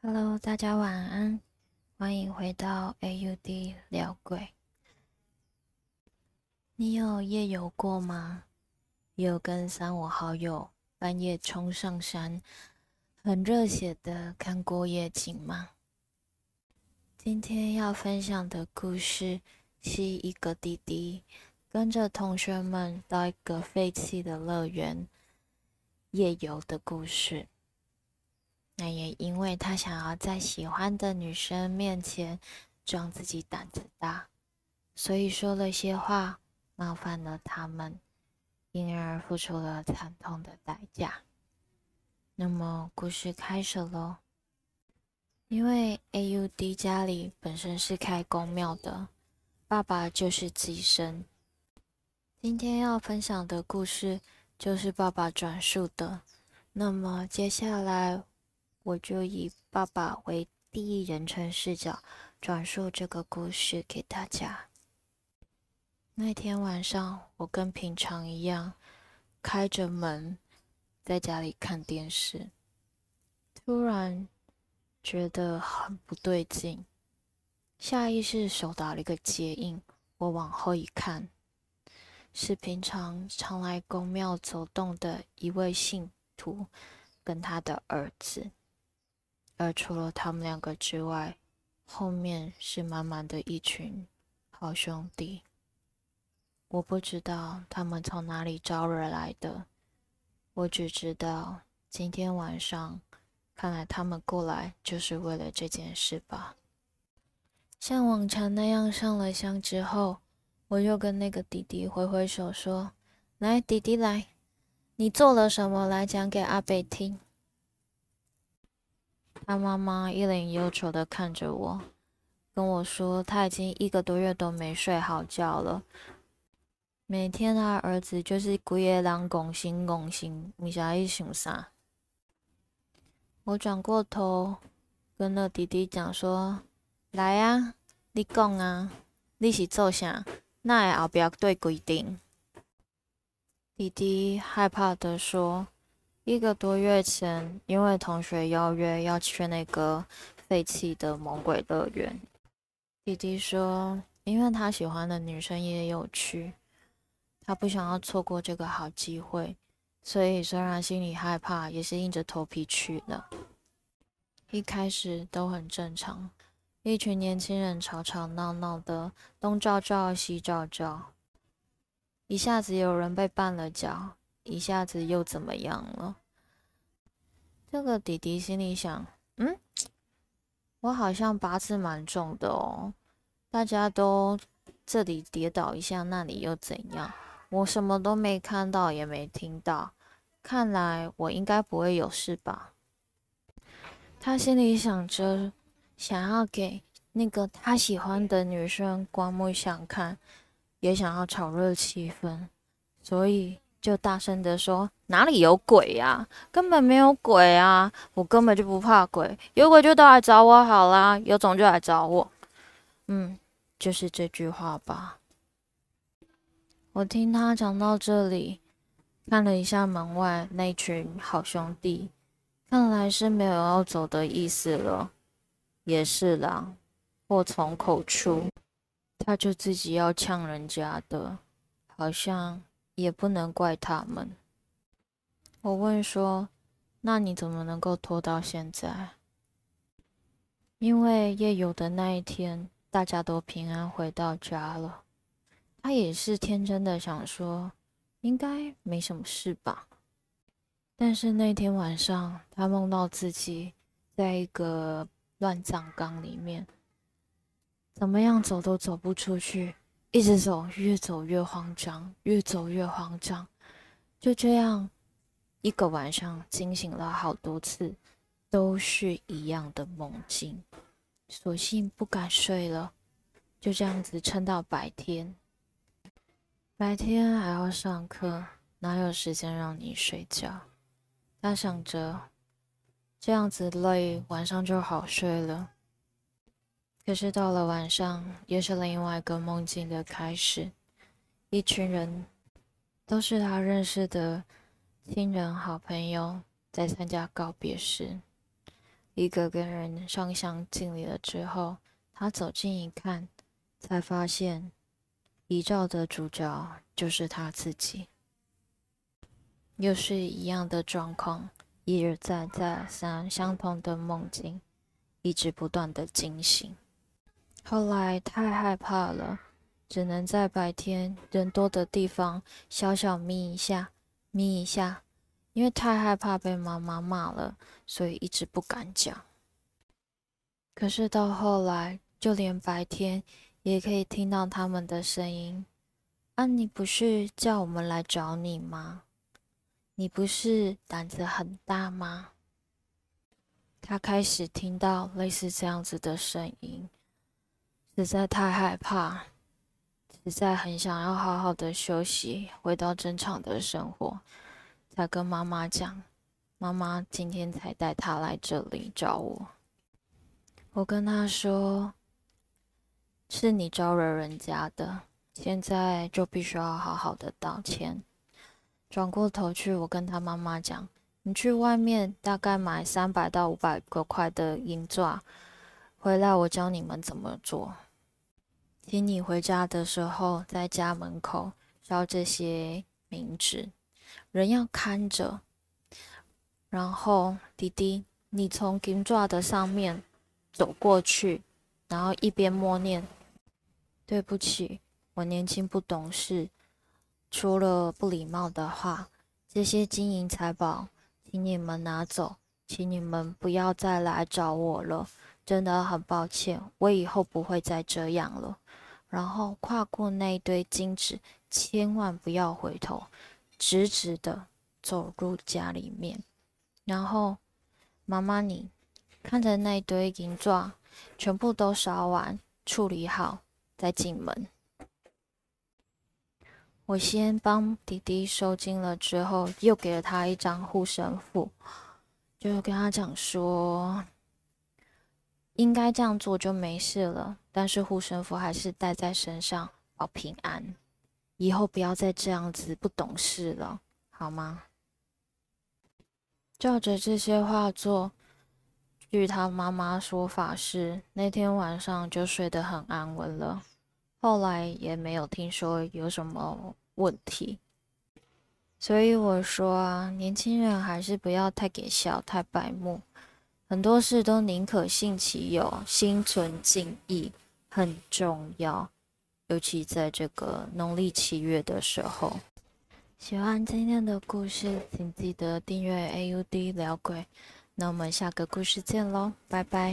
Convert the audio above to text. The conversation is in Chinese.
Hello，大家晚安，欢迎回到 AUD 聊鬼。你有夜游过吗？有跟三五好友半夜冲上山，很热血的看过夜景吗？今天要分享的故事是一个弟弟跟着同学们到一个废弃的乐园夜游的故事。那也因为他想要在喜欢的女生面前装自己胆子大，所以说了些话，冒犯了他们，因而付出了惨痛的代价。那么故事开始喽。因为 AUD 家里本身是开公庙的，爸爸就是机身。今天要分享的故事就是爸爸转述的。那么接下来。我就以爸爸为第一人称视角转述这个故事给大家。那天晚上，我跟平常一样开着门在家里看电视，突然觉得很不对劲，下意识手打了一个结印。我往后一看，是平常常来公庙走动的一位信徒跟他的儿子。而除了他们两个之外，后面是满满的一群好兄弟。我不知道他们从哪里招惹来的，我只知道今天晚上，看来他们过来就是为了这件事吧。像往常那样上了香之后，我又跟那个弟弟挥挥手说：“来，弟弟来，你做了什么？来讲给阿北听。”他妈妈一脸忧愁的看着我，跟我说：“他已经一个多月都没睡好觉了，每天他儿子就是规夜人拱心拱心，你啥意想啥？”我转过头跟那弟弟讲说：“来啊，你讲啊，你是做啥？那后壁对规定？”弟弟害怕的说。一个多月前，因为同学邀约要去那个废弃的魔鬼乐园，弟弟说，因为他喜欢的女生也有去，他不想要错过这个好机会，所以虽然心里害怕，也是硬着头皮去了。一开始都很正常，一群年轻人吵吵闹闹的，东照照西照照，一下子有人被绊了脚。一下子又怎么样了？这个弟弟心里想：嗯，我好像八字蛮重的哦。大家都这里跌倒一下，那里又怎样？我什么都没看到，也没听到。看来我应该不会有事吧？他心里想着，想要给那个他喜欢的女生刮目相看，也想要炒热气氛，所以。就大声的说：“哪里有鬼呀？根本没有鬼啊！我根本就不怕鬼，有鬼就都来找我好啦，有种就来找我。”嗯，就是这句话吧。我听他讲到这里，看了一下门外那群好兄弟，看来是没有要走的意思了。也是啦，祸从口出，他就自己要呛人家的，好像。也不能怪他们。我问说：“那你怎么能够拖到现在？”因为夜游的那一天，大家都平安回到家了。他也是天真的想说，应该没什么事吧。但是那天晚上，他梦到自己在一个乱葬岗里面，怎么样走都走不出去。一直走，越走越慌张，越走越慌张。就这样，一个晚上惊醒了好多次，都是一样的梦境。索性不敢睡了，就这样子撑到白天。白天还要上课，哪有时间让你睡觉？他想着，这样子累，晚上就好睡了。可是到了晚上，又是另外一个梦境的开始。一群人都是他认识的亲人、好朋友，在参加告别时。一个跟人上香敬礼了之后，他走近一看，才发现遗照的主角就是他自己。又是一样的状况，一而再再三相同的梦境，一直不断的惊醒。后来太害怕了，只能在白天人多的地方小小眯一下，眯一下，因为太害怕被妈妈骂了，所以一直不敢讲。可是到后来，就连白天也可以听到他们的声音。啊，你不是叫我们来找你吗？你不是胆子很大吗？他开始听到类似这样子的声音，实在太害怕，实在很想要好好的休息，回到正常的生活，才跟妈妈讲。妈妈今天才带他来这里找我。我跟他说：“是你招惹人家的，现在就必须要好好的道歉。”转过头去，我跟他妈妈讲：“你去外面大概买三百到五百个块的银钻，回来我教你们怎么做。听你回家的时候，在家门口烧这些冥纸，人要看着。然后弟弟，你从金爪的上面走过去，然后一边默念：对不起，我年轻不懂事。”除了不礼貌的话，这些金银财宝，请你们拿走，请你们不要再来找我了。真的很抱歉，我以后不会再这样了。然后跨过那一堆金纸，千万不要回头，直直的走入家里面。然后妈妈，你看着那一堆银状，全部都烧完，处理好，再进门。我先帮弟弟收金了，之后又给了他一张护身符，就跟他讲说，应该这样做就没事了。但是护身符还是带在身上保平安，以后不要再这样子不懂事了，好吗？照着这些话做，据他妈妈说法是，那天晚上就睡得很安稳了。后来也没有听说有什么问题，所以我说啊，年轻人还是不要太给笑、太白目，很多事都宁可信其有，心存敬意很重要，尤其在这个农历七月的时候。喜欢今天的故事，请记得订阅 AUD 聊鬼，那我们下个故事见喽，拜拜。